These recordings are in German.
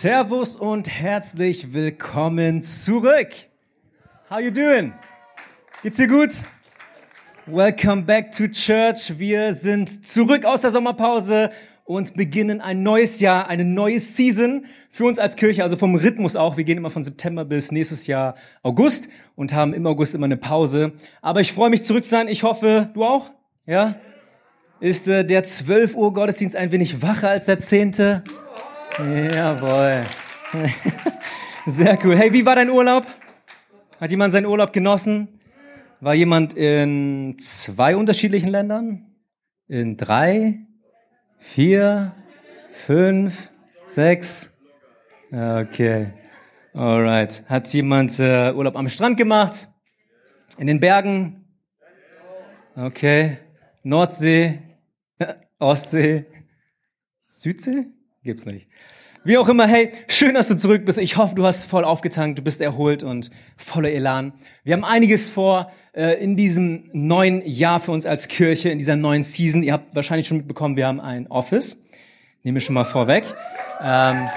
Servus und herzlich willkommen zurück. How you doing? Geht's dir gut? Welcome back to church. Wir sind zurück aus der Sommerpause und beginnen ein neues Jahr, eine neue Season für uns als Kirche, also vom Rhythmus auch. Wir gehen immer von September bis nächstes Jahr August und haben im August immer eine Pause. Aber ich freue mich zurück zu sein. Ich hoffe, du auch? Ja? Ist äh, der 12 Uhr Gottesdienst ein wenig wacher als der 10.? Jawohl. Sehr cool. Hey, wie war dein Urlaub? Hat jemand seinen Urlaub genossen? War jemand in zwei unterschiedlichen Ländern? In drei? Vier? Fünf? Sechs? Okay. Alright. Hat jemand äh, Urlaub am Strand gemacht? In den Bergen? Okay. Nordsee? Ostsee? Südsee? Gibt's nicht. Wie auch immer, hey, schön, dass du zurück bist. Ich hoffe, du hast voll aufgetankt, du bist erholt und voller Elan. Wir haben einiges vor äh, in diesem neuen Jahr für uns als Kirche, in dieser neuen Season. Ihr habt wahrscheinlich schon mitbekommen, wir haben ein Office. Nehme ich schon mal vorweg. Ähm,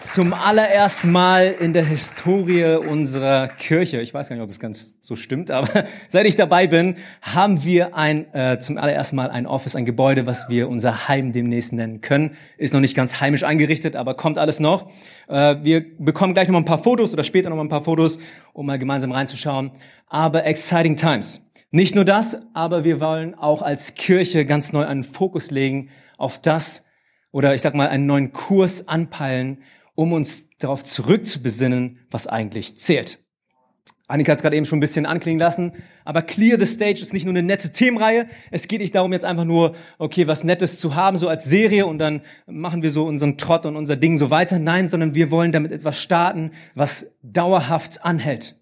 zum allerersten Mal in der Historie unserer Kirche, ich weiß gar nicht, ob es ganz so stimmt, aber seit ich dabei bin, haben wir ein äh, zum allerersten Mal ein Office, ein Gebäude, was wir unser Heim demnächst nennen können. Ist noch nicht ganz heimisch eingerichtet, aber kommt alles noch. Äh, wir bekommen gleich noch mal ein paar Fotos oder später noch mal ein paar Fotos, um mal gemeinsam reinzuschauen. Aber exciting times. Nicht nur das, aber wir wollen auch als Kirche ganz neu einen Fokus legen auf das, oder ich sag mal einen neuen Kurs anpeilen, um uns darauf zurückzubesinnen, was eigentlich zählt. Annika hat es gerade eben schon ein bisschen anklingen lassen, aber Clear the Stage ist nicht nur eine nette Themenreihe. Es geht nicht darum, jetzt einfach nur, okay, was Nettes zu haben, so als Serie und dann machen wir so unseren Trott und unser Ding so weiter. Nein, sondern wir wollen damit etwas starten, was dauerhaft anhält.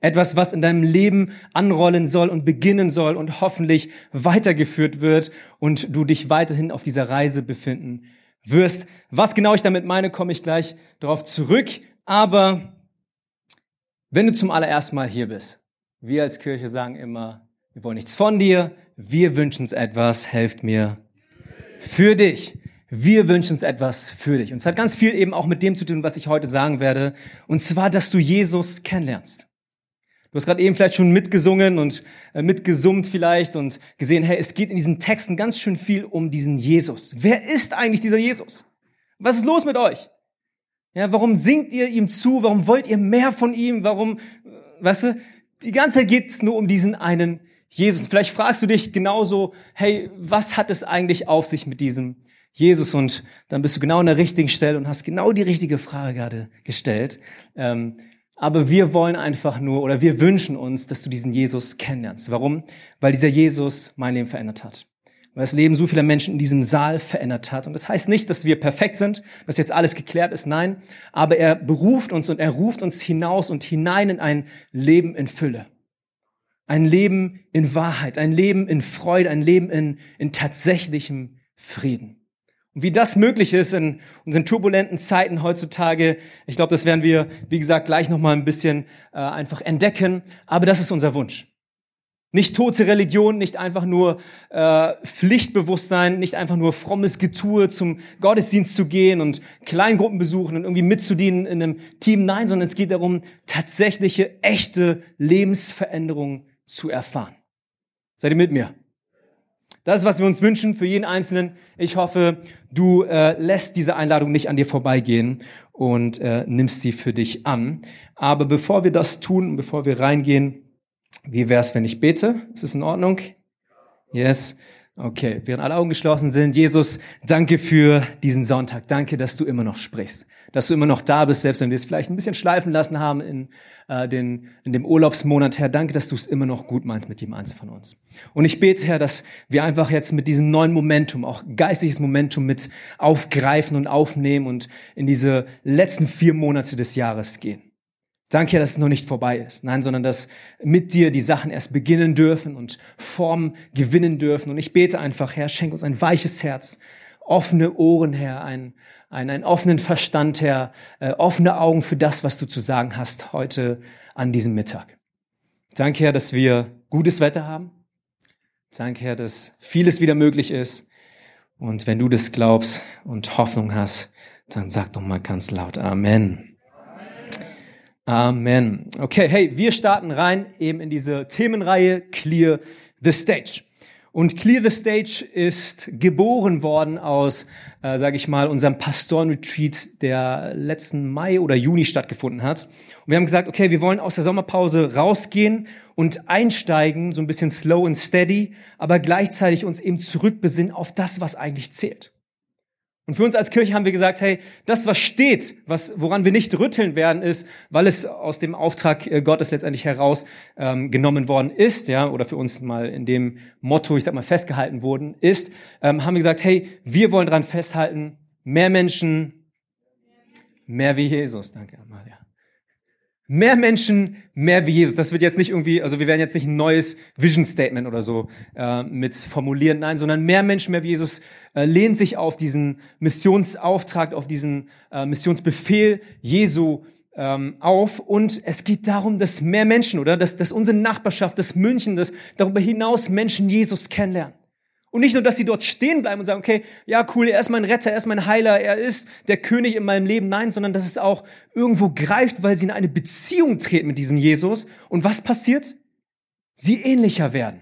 Etwas, was in deinem Leben anrollen soll und beginnen soll und hoffentlich weitergeführt wird und du dich weiterhin auf dieser Reise befinden wirst. Was genau ich damit meine, komme ich gleich darauf zurück. Aber wenn du zum allerersten Mal hier bist, wir als Kirche sagen immer, wir wollen nichts von dir, wir wünschen uns etwas, helft mir für dich. Wir wünschen uns etwas für dich. Und es hat ganz viel eben auch mit dem zu tun, was ich heute sagen werde. Und zwar, dass du Jesus kennenlernst. Du hast gerade eben vielleicht schon mitgesungen und äh, mitgesummt vielleicht und gesehen, hey, es geht in diesen Texten ganz schön viel um diesen Jesus. Wer ist eigentlich dieser Jesus? Was ist los mit euch? Ja, warum singt ihr ihm zu? Warum wollt ihr mehr von ihm? Warum, äh, weißt du, die ganze Zeit geht es nur um diesen einen Jesus. Vielleicht fragst du dich genauso, hey, was hat es eigentlich auf sich mit diesem Jesus? Und dann bist du genau an der richtigen Stelle und hast genau die richtige Frage gerade gestellt. Ähm, aber wir wollen einfach nur oder wir wünschen uns, dass du diesen Jesus kennenlernst. Warum? Weil dieser Jesus mein Leben verändert hat. Weil das Leben so vieler Menschen in diesem Saal verändert hat. Und das heißt nicht, dass wir perfekt sind, dass jetzt alles geklärt ist. Nein. Aber er beruft uns und er ruft uns hinaus und hinein in ein Leben in Fülle. Ein Leben in Wahrheit, ein Leben in Freude, ein Leben in, in tatsächlichem Frieden. Und wie das möglich ist in unseren turbulenten Zeiten heutzutage, ich glaube, das werden wir, wie gesagt, gleich nochmal ein bisschen äh, einfach entdecken. Aber das ist unser Wunsch. Nicht tote Religion, nicht einfach nur äh, Pflichtbewusstsein, nicht einfach nur frommes Getue zum Gottesdienst zu gehen und Kleingruppen besuchen und irgendwie mitzudienen in einem Team. Nein, sondern es geht darum, tatsächliche, echte Lebensveränderungen zu erfahren. Seid ihr mit mir? Das ist, was wir uns wünschen für jeden Einzelnen. Ich hoffe, du äh, lässt diese Einladung nicht an dir vorbeigehen und äh, nimmst sie für dich an. Aber bevor wir das tun, bevor wir reingehen, wie wär's, wenn ich bete? Ist es in Ordnung? Yes. Okay, während alle Augen geschlossen sind, Jesus, danke für diesen Sonntag. Danke, dass du immer noch sprichst. Dass du immer noch da bist, selbst wenn wir es vielleicht ein bisschen schleifen lassen haben in, äh, den, in dem Urlaubsmonat, Herr. Danke, dass du es immer noch gut meinst mit jedem Einzelnen von uns. Und ich bete, Herr, dass wir einfach jetzt mit diesem neuen Momentum, auch geistliches Momentum mit aufgreifen und aufnehmen und in diese letzten vier Monate des Jahres gehen. Danke, dass es noch nicht vorbei ist. Nein, sondern dass mit dir die Sachen erst beginnen dürfen und Form gewinnen dürfen. Und ich bete einfach, Herr, schenk uns ein weiches Herz, offene Ohren, Herr, einen, einen, einen offenen Verstand, Herr, äh, offene Augen für das, was du zu sagen hast heute an diesem Mittag. Danke, Herr, dass wir gutes Wetter haben. Danke, Herr, dass vieles wieder möglich ist. Und wenn du das glaubst und Hoffnung hast, Dann sag doch mal ganz laut Amen. Amen. Okay, hey, wir starten rein eben in diese Themenreihe Clear the Stage. Und Clear the Stage ist geboren worden aus, äh, sage ich mal, unserem Pastorenretreat, der letzten Mai oder Juni stattgefunden hat. Und wir haben gesagt, okay, wir wollen aus der Sommerpause rausgehen und einsteigen, so ein bisschen slow and steady, aber gleichzeitig uns eben zurückbesinnen auf das, was eigentlich zählt. Und für uns als Kirche haben wir gesagt, hey, das, was steht, was, woran wir nicht rütteln werden, ist, weil es aus dem Auftrag äh, Gottes letztendlich heraus ähm, genommen worden ist, ja, oder für uns mal in dem Motto, ich sag mal, festgehalten worden ist, ähm, haben wir gesagt, hey, wir wollen dran festhalten, mehr Menschen, mehr wie Jesus. Danke. Mehr Menschen, mehr wie Jesus. Das wird jetzt nicht irgendwie, also wir werden jetzt nicht ein neues Vision Statement oder so äh, mit formulieren, nein, sondern mehr Menschen, mehr wie Jesus äh, lehnt sich auf diesen Missionsauftrag, auf diesen äh, Missionsbefehl Jesu ähm, auf. Und es geht darum, dass mehr Menschen, oder dass, dass unsere Nachbarschaft, das München, dass darüber hinaus Menschen Jesus kennenlernen. Und nicht nur, dass sie dort stehen bleiben und sagen, okay, ja, cool, er ist mein Retter, er ist mein Heiler, er ist der König in meinem Leben. Nein, sondern dass es auch irgendwo greift, weil sie in eine Beziehung treten mit diesem Jesus. Und was passiert? Sie ähnlicher werden.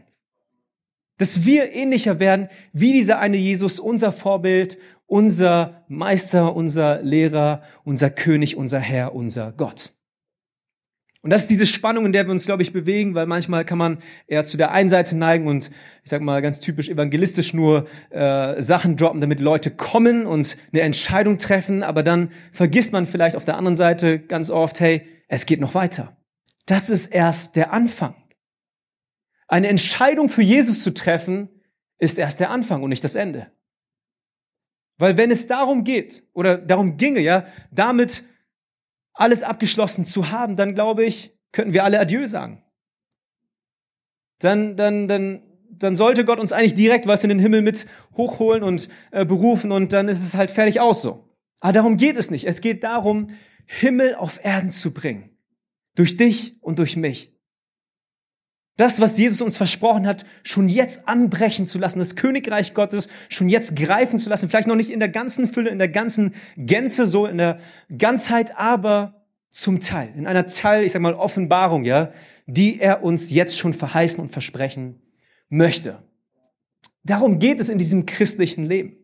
Dass wir ähnlicher werden, wie dieser eine Jesus, unser Vorbild, unser Meister, unser Lehrer, unser König, unser Herr, unser Gott. Und das ist diese Spannung, in der wir uns, glaube ich, bewegen, weil manchmal kann man eher zu der einen Seite neigen und ich sag mal ganz typisch evangelistisch nur äh, Sachen droppen, damit Leute kommen und eine Entscheidung treffen, aber dann vergisst man vielleicht auf der anderen Seite ganz oft, hey, es geht noch weiter. Das ist erst der Anfang. Eine Entscheidung für Jesus zu treffen, ist erst der Anfang und nicht das Ende. Weil wenn es darum geht oder darum ginge, ja, damit alles abgeschlossen zu haben, dann glaube ich, könnten wir alle Adieu sagen. Dann, dann, dann, dann sollte Gott uns eigentlich direkt was in den Himmel mit hochholen und äh, berufen und dann ist es halt fertig aus so. Aber darum geht es nicht. Es geht darum, Himmel auf Erden zu bringen. Durch dich und durch mich. Das, was Jesus uns versprochen hat, schon jetzt anbrechen zu lassen, das Königreich Gottes schon jetzt greifen zu lassen, vielleicht noch nicht in der ganzen Fülle, in der ganzen Gänze, so in der Ganzheit, aber zum Teil, in einer Teil, ich sag mal, Offenbarung, ja, die er uns jetzt schon verheißen und versprechen möchte. Darum geht es in diesem christlichen Leben.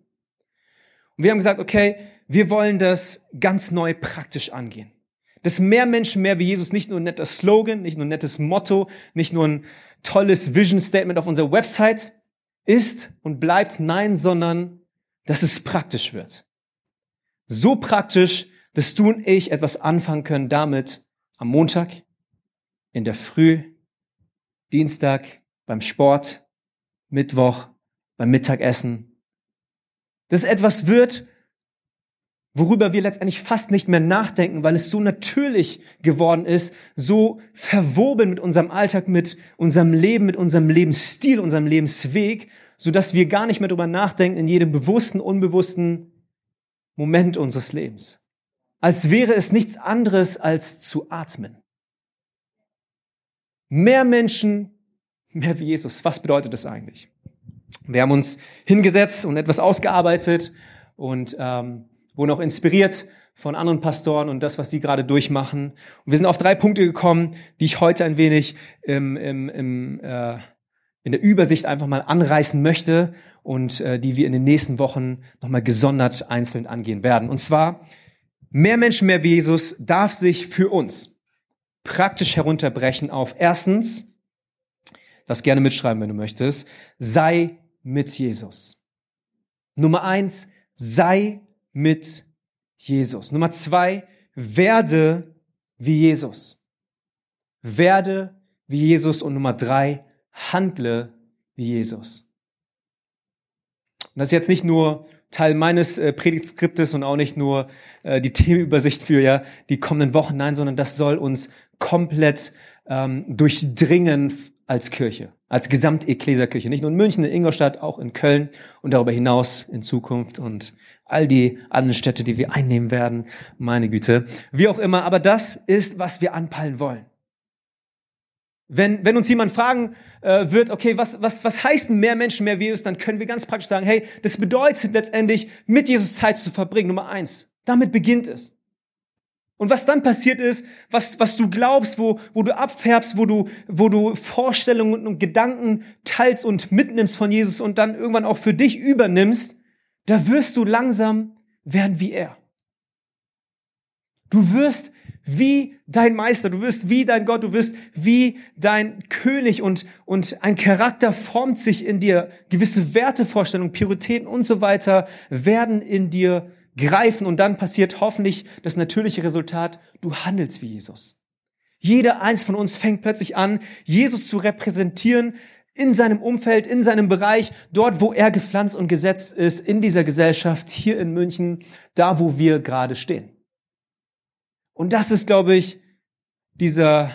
Und wir haben gesagt, okay, wir wollen das ganz neu praktisch angehen. Dass mehr Menschen mehr wie Jesus nicht nur ein netter Slogan, nicht nur ein nettes Motto, nicht nur ein tolles Vision Statement auf unserer Website ist und bleibt, nein, sondern dass es praktisch wird. So praktisch, dass du und ich etwas anfangen können damit am Montag, in der Früh, Dienstag, beim Sport, Mittwoch, beim Mittagessen. Dass etwas wird, worüber wir letztendlich fast nicht mehr nachdenken, weil es so natürlich geworden ist, so verwoben mit unserem Alltag, mit unserem Leben, mit unserem Lebensstil, unserem Lebensweg, so dass wir gar nicht mehr darüber nachdenken in jedem bewussten, unbewussten Moment unseres Lebens. Als wäre es nichts anderes als zu atmen. Mehr Menschen, mehr wie Jesus. Was bedeutet das eigentlich? Wir haben uns hingesetzt und etwas ausgearbeitet und ähm, wurden auch inspiriert von anderen Pastoren und das, was sie gerade durchmachen. Und wir sind auf drei Punkte gekommen, die ich heute ein wenig im, im, im, äh, in der Übersicht einfach mal anreißen möchte und äh, die wir in den nächsten Wochen nochmal gesondert einzeln angehen werden. Und zwar, mehr Menschen, mehr Jesus darf sich für uns praktisch herunterbrechen auf erstens, das gerne mitschreiben, wenn du möchtest, sei mit Jesus. Nummer eins, sei mit Jesus. Nummer zwei, werde wie Jesus. Werde wie Jesus. Und Nummer drei, handle wie Jesus. Und das ist jetzt nicht nur Teil meines äh, Predigtskriptes und auch nicht nur äh, die Themenübersicht für ja die kommenden Wochen, nein, sondern das soll uns komplett ähm, durchdringen als Kirche, als Gesamtekklesia-Kirche. Nicht nur in München, in Ingolstadt, auch in Köln und darüber hinaus in Zukunft und all die anderen Städte, die wir einnehmen werden. Meine Güte. Wie auch immer, aber das ist, was wir anpeilen wollen. Wenn, wenn uns jemand fragen äh, wird, okay, was, was, was heißt mehr Menschen, mehr Jesus, dann können wir ganz praktisch sagen, hey, das bedeutet letztendlich, mit Jesus Zeit zu verbringen. Nummer eins, Damit beginnt es. Und was dann passiert ist, was, was du glaubst, wo, wo du abfärbst, wo du, wo du Vorstellungen und Gedanken teilst und mitnimmst von Jesus und dann irgendwann auch für dich übernimmst, da wirst du langsam werden wie er. Du wirst wie dein Meister, du wirst wie dein Gott, du wirst wie dein König und, und ein Charakter formt sich in dir. Gewisse Wertevorstellungen, Prioritäten und so weiter werden in dir greifen und dann passiert hoffentlich das natürliche Resultat, du handelst wie Jesus. Jeder eins von uns fängt plötzlich an, Jesus zu repräsentieren in seinem Umfeld, in seinem Bereich, dort, wo er gepflanzt und gesetzt ist, in dieser Gesellschaft, hier in München, da, wo wir gerade stehen. Und das ist, glaube ich, dieser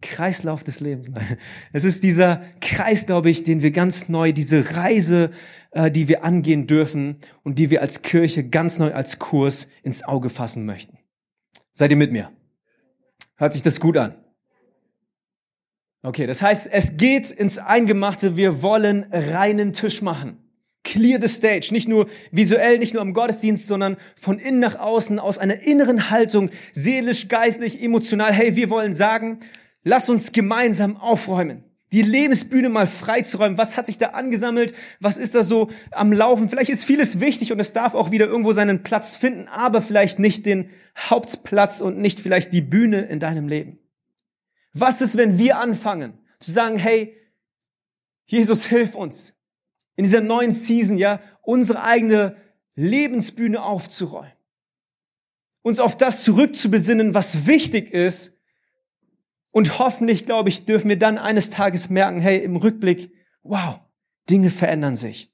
Kreislauf des Lebens. Es ist dieser Kreis, glaube ich, den wir ganz neu, diese Reise, äh, die wir angehen dürfen und die wir als Kirche ganz neu als Kurs ins Auge fassen möchten. Seid ihr mit mir? Hört sich das gut an? Okay, das heißt, es geht ins Eingemachte. Wir wollen reinen Tisch machen. Clear the stage. Nicht nur visuell, nicht nur am Gottesdienst, sondern von innen nach außen, aus einer inneren Haltung, seelisch, geistlich, emotional. Hey, wir wollen sagen, lass uns gemeinsam aufräumen. Die Lebensbühne mal freizuräumen. Was hat sich da angesammelt? Was ist da so am Laufen? Vielleicht ist vieles wichtig und es darf auch wieder irgendwo seinen Platz finden, aber vielleicht nicht den Hauptplatz und nicht vielleicht die Bühne in deinem Leben. Was ist, wenn wir anfangen zu sagen, hey, Jesus, hilf uns in dieser neuen Season, ja, unsere eigene Lebensbühne aufzuräumen. Uns auf das zurückzubesinnen, was wichtig ist. Und hoffentlich, glaube ich, dürfen wir dann eines Tages merken, hey, im Rückblick, wow, Dinge verändern sich.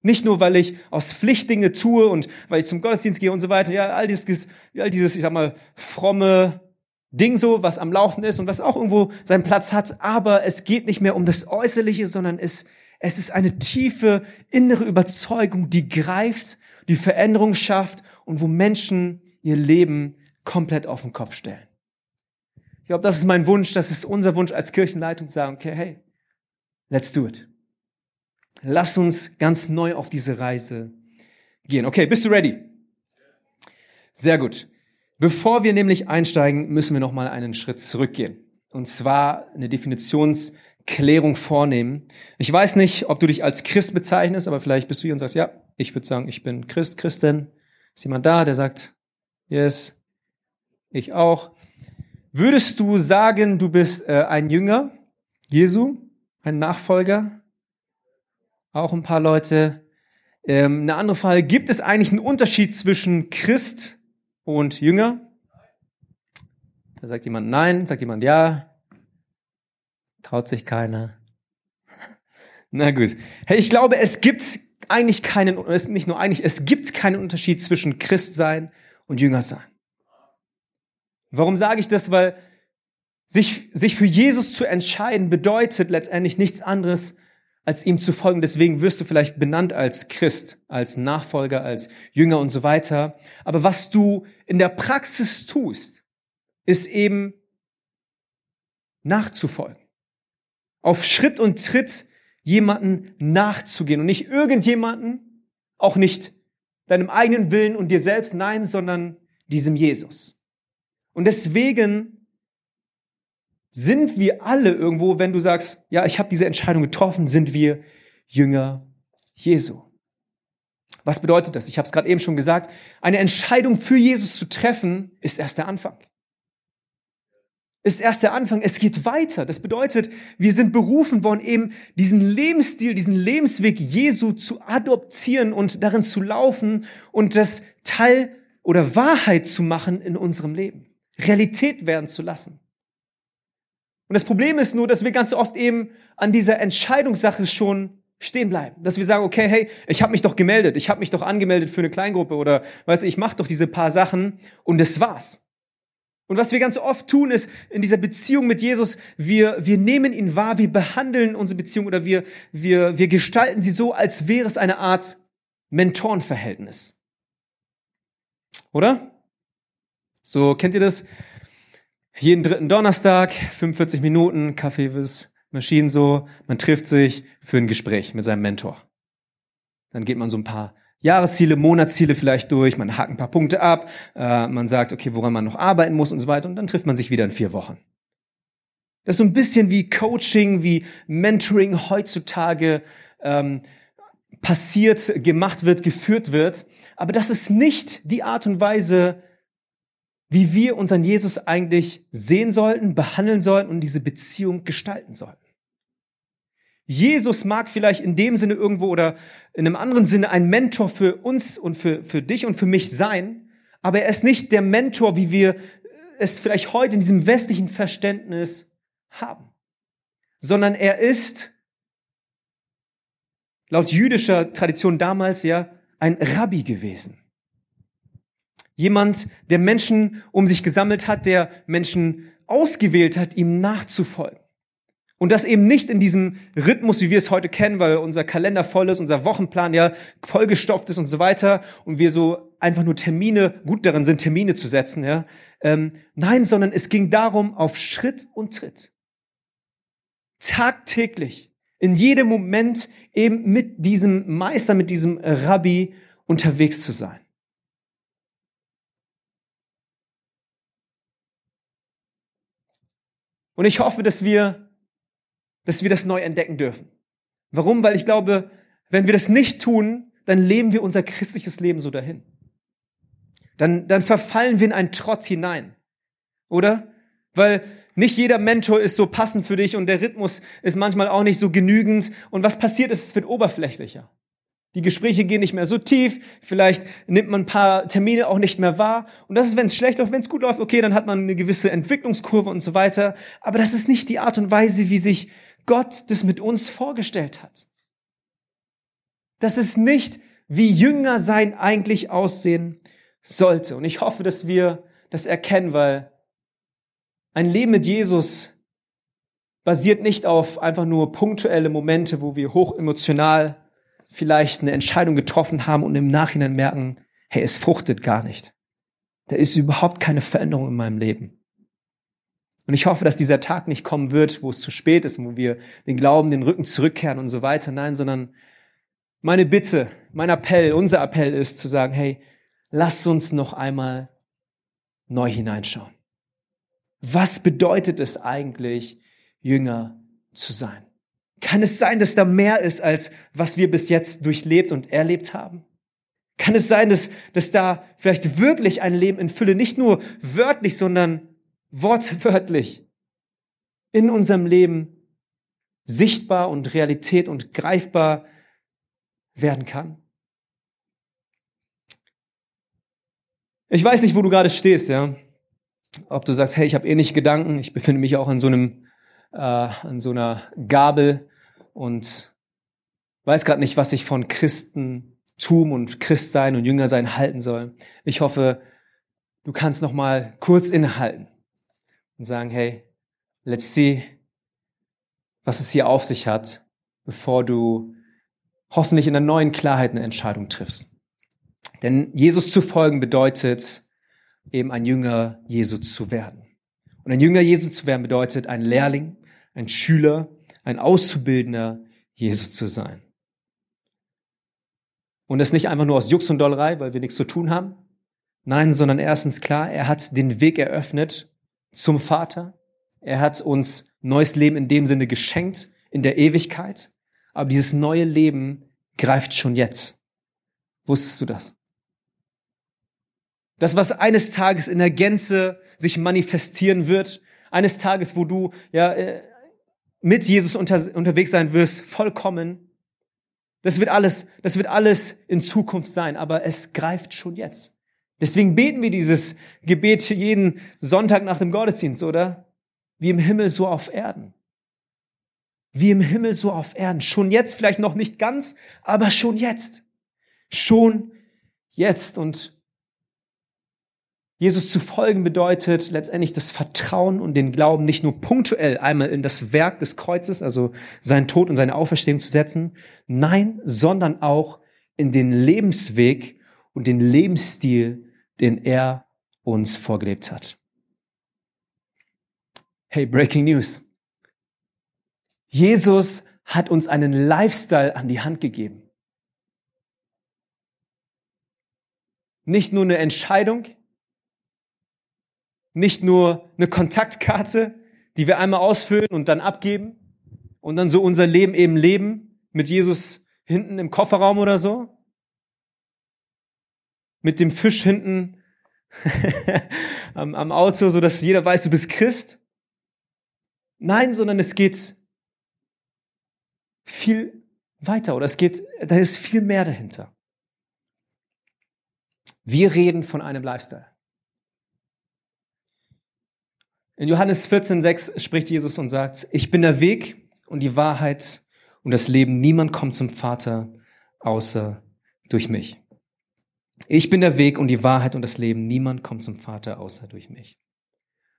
Nicht nur, weil ich aus Pflicht Dinge tue und weil ich zum Gottesdienst gehe und so weiter, ja, all dieses, all dieses, ich sag mal, fromme Ding so, was am Laufen ist und was auch irgendwo seinen Platz hat, aber es geht nicht mehr um das Äußerliche, sondern es es ist eine tiefe innere Überzeugung, die greift, die Veränderung schafft und wo Menschen ihr Leben komplett auf den Kopf stellen. Ich glaube, das ist mein Wunsch, das ist unser Wunsch als Kirchenleitung, zu sagen, okay, hey, let's do it. Lass uns ganz neu auf diese Reise gehen. Okay, bist du ready? Sehr gut. Bevor wir nämlich einsteigen, müssen wir noch mal einen Schritt zurückgehen. Und zwar eine Definitions- Klärung vornehmen. Ich weiß nicht, ob du dich als Christ bezeichnest, aber vielleicht bist du hier und sagst, ja, ich würde sagen, ich bin Christ, Christin. Ist jemand da, der sagt, yes, ich auch. Würdest du sagen, du bist äh, ein Jünger Jesu, ein Nachfolger? Auch ein paar Leute. Ähm, eine andere Frage, gibt es eigentlich einen Unterschied zwischen Christ und Jünger? Da sagt jemand nein, sagt jemand ja. Traut sich keiner. Na gut. Hey, ich glaube, es gibt eigentlich keinen, nicht nur eigentlich, es gibt keinen Unterschied zwischen Christsein und Jüngersein. Warum sage ich das? Weil sich, sich für Jesus zu entscheiden bedeutet letztendlich nichts anderes, als ihm zu folgen. Deswegen wirst du vielleicht benannt als Christ, als Nachfolger, als Jünger und so weiter. Aber was du in der Praxis tust, ist eben nachzufolgen auf Schritt und Tritt jemanden nachzugehen und nicht irgendjemanden, auch nicht deinem eigenen Willen und dir selbst, nein, sondern diesem Jesus. Und deswegen sind wir alle irgendwo, wenn du sagst, ja, ich habe diese Entscheidung getroffen, sind wir Jünger Jesu. Was bedeutet das? Ich habe es gerade eben schon gesagt. Eine Entscheidung für Jesus zu treffen, ist erst der Anfang ist erst der Anfang. Es geht weiter. Das bedeutet, wir sind berufen worden, eben diesen Lebensstil, diesen Lebensweg Jesu zu adoptieren und darin zu laufen und das Teil oder Wahrheit zu machen in unserem Leben. Realität werden zu lassen. Und das Problem ist nur, dass wir ganz oft eben an dieser Entscheidungssache schon stehen bleiben. Dass wir sagen, okay, hey, ich habe mich doch gemeldet, ich habe mich doch angemeldet für eine Kleingruppe oder weiß ich, ich mache doch diese paar Sachen und das war's. Und was wir ganz oft tun, ist in dieser Beziehung mit Jesus, wir, wir nehmen ihn wahr, wir behandeln unsere Beziehung oder wir, wir, wir gestalten sie so, als wäre es eine Art Mentorenverhältnis. Oder? So, kennt ihr das? Jeden dritten Donnerstag, 45 Minuten, Kaffee bis Maschinen so, man trifft sich für ein Gespräch mit seinem Mentor. Dann geht man so ein paar Jahresziele, Monatsziele vielleicht durch, man hakt ein paar Punkte ab, äh, man sagt, okay, woran man noch arbeiten muss und so weiter und dann trifft man sich wieder in vier Wochen. Das ist so ein bisschen wie Coaching, wie Mentoring heutzutage ähm, passiert, gemacht wird, geführt wird. Aber das ist nicht die Art und Weise, wie wir unseren Jesus eigentlich sehen sollten, behandeln sollten und diese Beziehung gestalten sollten. Jesus mag vielleicht in dem Sinne irgendwo oder in einem anderen Sinne ein Mentor für uns und für, für dich und für mich sein, aber er ist nicht der Mentor, wie wir es vielleicht heute in diesem westlichen Verständnis haben, sondern er ist laut jüdischer Tradition damals ja ein Rabbi gewesen. Jemand, der Menschen um sich gesammelt hat, der Menschen ausgewählt hat, ihm nachzufolgen. Und das eben nicht in diesem Rhythmus, wie wir es heute kennen, weil unser Kalender voll ist, unser Wochenplan ja vollgestopft ist und so weiter und wir so einfach nur Termine, gut darin sind, Termine zu setzen, ja. Ähm, nein, sondern es ging darum, auf Schritt und Tritt, tagtäglich, in jedem Moment eben mit diesem Meister, mit diesem Rabbi unterwegs zu sein. Und ich hoffe, dass wir dass wir das neu entdecken dürfen. Warum? Weil ich glaube, wenn wir das nicht tun, dann leben wir unser christliches Leben so dahin. Dann, dann verfallen wir in einen Trotz hinein. Oder? Weil nicht jeder Mentor ist so passend für dich und der Rhythmus ist manchmal auch nicht so genügend. Und was passiert ist, es wird oberflächlicher. Die Gespräche gehen nicht mehr so tief, vielleicht nimmt man ein paar Termine auch nicht mehr wahr. Und das ist, wenn es schlecht läuft, wenn es gut läuft, okay, dann hat man eine gewisse Entwicklungskurve und so weiter. Aber das ist nicht die Art und Weise, wie sich Gott das mit uns vorgestellt hat. Das ist nicht, wie Jünger sein eigentlich aussehen sollte. Und ich hoffe, dass wir das erkennen, weil ein Leben mit Jesus basiert nicht auf einfach nur punktuelle Momente, wo wir hoch emotional vielleicht eine Entscheidung getroffen haben und im Nachhinein merken, hey, es fruchtet gar nicht. Da ist überhaupt keine Veränderung in meinem Leben. Und ich hoffe, dass dieser Tag nicht kommen wird, wo es zu spät ist wo wir den Glauben, den Rücken zurückkehren und so weiter. Nein, sondern meine Bitte, mein Appell, unser Appell ist zu sagen, hey, lass uns noch einmal neu hineinschauen. Was bedeutet es eigentlich, Jünger zu sein? Kann es sein, dass da mehr ist, als was wir bis jetzt durchlebt und erlebt haben? Kann es sein, dass, dass da vielleicht wirklich ein Leben in Fülle, nicht nur wörtlich, sondern wortwörtlich in unserem Leben sichtbar und Realität und greifbar werden kann. Ich weiß nicht, wo du gerade stehst, ja. Ob du sagst, hey, ich habe ähnliche Gedanken, ich befinde mich auch an so einem, äh, an so einer Gabel und weiß gerade nicht, was ich von Christentum und Christsein und Jüngersein halten soll. Ich hoffe, du kannst noch mal kurz innehalten und sagen, hey, let's see, was es hier auf sich hat, bevor du hoffentlich in der neuen Klarheit eine Entscheidung triffst. Denn Jesus zu folgen bedeutet, eben ein Jünger Jesu zu werden. Und ein Jünger Jesu zu werden bedeutet, ein Lehrling, ein Schüler, ein Auszubildender Jesu zu sein. Und das nicht einfach nur aus Jux und Dollerei, weil wir nichts zu tun haben. Nein, sondern erstens klar, er hat den Weg eröffnet zum Vater. Er hat uns neues Leben in dem Sinne geschenkt, in der Ewigkeit. Aber dieses neue Leben greift schon jetzt. Wusstest du das? Das, was eines Tages in der Gänze sich manifestieren wird, eines Tages, wo du ja äh, mit Jesus unter, unterwegs sein wirst, vollkommen. Das wird alles, das wird alles in Zukunft sein, aber es greift schon jetzt. Deswegen beten wir dieses Gebet jeden Sonntag nach dem Gottesdienst, oder? Wie im Himmel, so auf Erden. Wie im Himmel, so auf Erden. Schon jetzt, vielleicht noch nicht ganz, aber schon jetzt. Schon jetzt. Und Jesus zu folgen bedeutet letztendlich das Vertrauen und den Glauben nicht nur punktuell einmal in das Werk des Kreuzes, also seinen Tod und seine Auferstehung zu setzen, nein, sondern auch in den Lebensweg und den Lebensstil, den er uns vorgelebt hat. Hey, Breaking News. Jesus hat uns einen Lifestyle an die Hand gegeben. nicht nur eine Entscheidung, nicht nur eine Kontaktkarte, die wir einmal ausfüllen und dann abgeben und dann so unser Leben eben leben mit Jesus hinten im Kofferraum oder so, mit dem Fisch hinten am, am Auto, so dass jeder weiß, du bist Christ. Nein, sondern es geht viel weiter oder es geht, da ist viel mehr dahinter. Wir reden von einem Lifestyle. In Johannes 14,6 spricht Jesus und sagt, ich bin der Weg und die Wahrheit und das Leben. Niemand kommt zum Vater außer durch mich. Ich bin der Weg und die Wahrheit und das Leben. Niemand kommt zum Vater außer durch mich.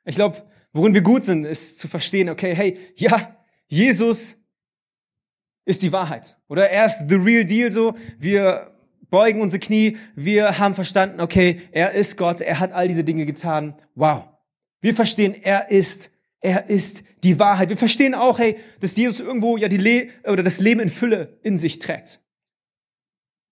Ich glaube, worin wir gut sind, ist zu verstehen, okay, hey, ja, Jesus ist die Wahrheit. Oder er ist the real deal so. Wir beugen unsere Knie. Wir haben verstanden, okay, er ist Gott. Er hat all diese Dinge getan. Wow. Wir verstehen, er ist, er ist die Wahrheit. Wir verstehen auch, hey, dass Jesus irgendwo ja die Le oder das Leben in Fülle in sich trägt.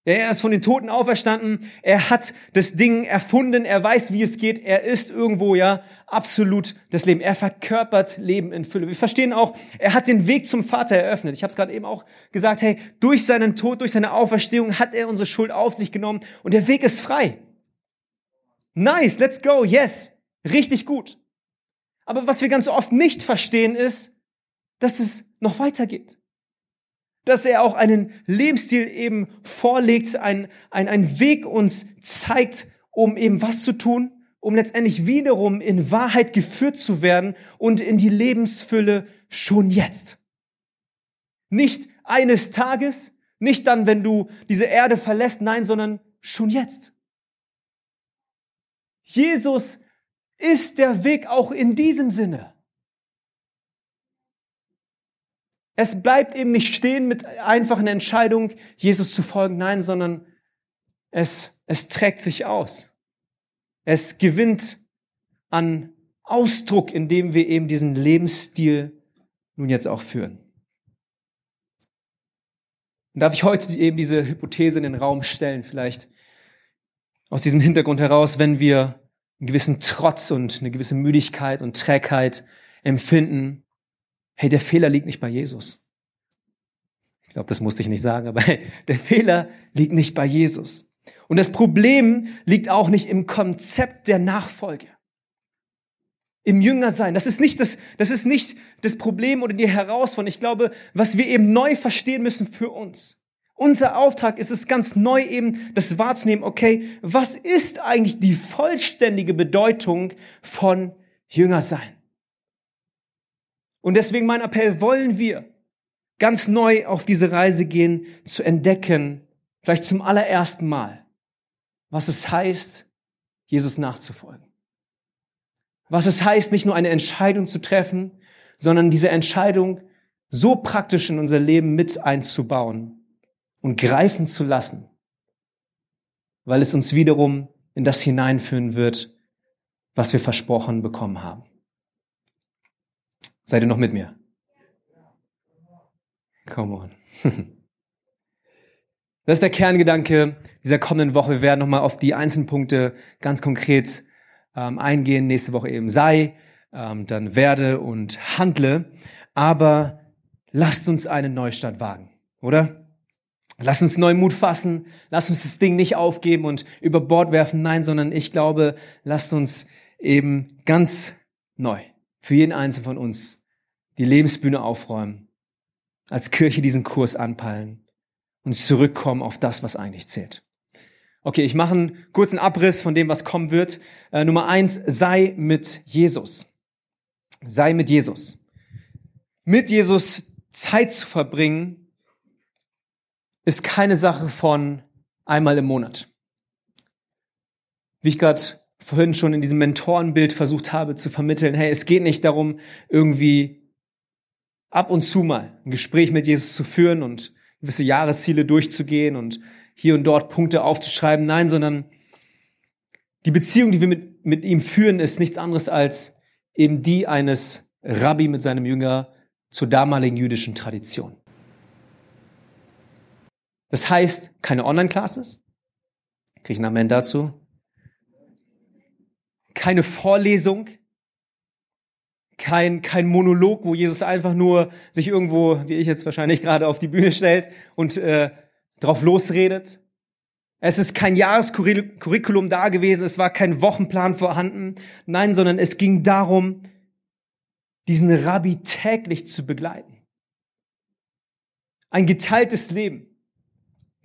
Er ist von den Toten auferstanden. Er hat das Ding erfunden. Er weiß, wie es geht. Er ist irgendwo, ja, absolut das Leben. Er verkörpert Leben in Fülle. Wir verstehen auch, er hat den Weg zum Vater eröffnet. Ich habe es gerade eben auch gesagt, hey, durch seinen Tod, durch seine Auferstehung hat er unsere Schuld auf sich genommen und der Weg ist frei. Nice, let's go, yes, richtig gut. Aber was wir ganz oft nicht verstehen ist, dass es noch weitergeht dass er auch einen Lebensstil eben vorlegt, ein, ein, ein Weg uns zeigt, um eben was zu tun, um letztendlich wiederum in Wahrheit geführt zu werden und in die Lebensfülle schon jetzt. Nicht eines Tages, nicht dann, wenn du diese Erde verlässt, nein, sondern schon jetzt. Jesus ist der Weg auch in diesem Sinne. Es bleibt eben nicht stehen mit einfachen Entscheidung, Jesus zu folgen, nein, sondern es, es trägt sich aus. Es gewinnt an Ausdruck, indem wir eben diesen Lebensstil nun jetzt auch führen. Und darf ich heute eben diese Hypothese in den Raum stellen, vielleicht aus diesem Hintergrund heraus, wenn wir einen gewissen Trotz und eine gewisse Müdigkeit und Trägheit empfinden, Hey, der Fehler liegt nicht bei Jesus. Ich glaube, das musste ich nicht sagen, aber der Fehler liegt nicht bei Jesus. Und das Problem liegt auch nicht im Konzept der Nachfolge. Im Jüngersein. Das ist nicht das, das ist nicht das Problem oder die Herausforderung. Ich glaube, was wir eben neu verstehen müssen für uns. Unser Auftrag ist es ganz neu eben, das wahrzunehmen. Okay, was ist eigentlich die vollständige Bedeutung von Jüngersein? Und deswegen mein Appell, wollen wir ganz neu auf diese Reise gehen, zu entdecken, vielleicht zum allerersten Mal, was es heißt, Jesus nachzufolgen. Was es heißt, nicht nur eine Entscheidung zu treffen, sondern diese Entscheidung so praktisch in unser Leben mit einzubauen und greifen zu lassen, weil es uns wiederum in das hineinführen wird, was wir versprochen bekommen haben. Seid ihr noch mit mir? Come on. Das ist der Kerngedanke dieser kommenden Woche. Wir werden nochmal auf die einzelnen Punkte ganz konkret ähm, eingehen. Nächste Woche eben sei, ähm, dann werde und handle. Aber lasst uns einen Neustart wagen, oder? Lasst uns neuen Mut fassen. Lasst uns das Ding nicht aufgeben und über Bord werfen. Nein, sondern ich glaube, lasst uns eben ganz neu für jeden Einzelnen von uns die Lebensbühne aufräumen, als Kirche diesen Kurs anpeilen und zurückkommen auf das, was eigentlich zählt. Okay, ich mache einen kurzen Abriss von dem, was kommen wird. Äh, Nummer eins, sei mit Jesus. Sei mit Jesus. Mit Jesus Zeit zu verbringen, ist keine Sache von einmal im Monat. Wie ich gerade vorhin schon in diesem Mentorenbild versucht habe zu vermitteln, hey, es geht nicht darum, irgendwie ab und zu mal ein Gespräch mit Jesus zu führen und gewisse Jahresziele durchzugehen und hier und dort Punkte aufzuschreiben. Nein, sondern die Beziehung, die wir mit, mit ihm führen, ist nichts anderes als eben die eines Rabbi mit seinem Jünger zur damaligen jüdischen Tradition. Das heißt, keine Online-Classes, kriege ich einen Amen dazu, keine Vorlesung, kein, kein Monolog, wo Jesus einfach nur sich irgendwo, wie ich jetzt wahrscheinlich gerade auf die Bühne stellt und äh, drauf losredet. Es ist kein Jahrescurriculum da gewesen, es war kein Wochenplan vorhanden. Nein, sondern es ging darum, diesen Rabbi täglich zu begleiten. Ein geteiltes Leben,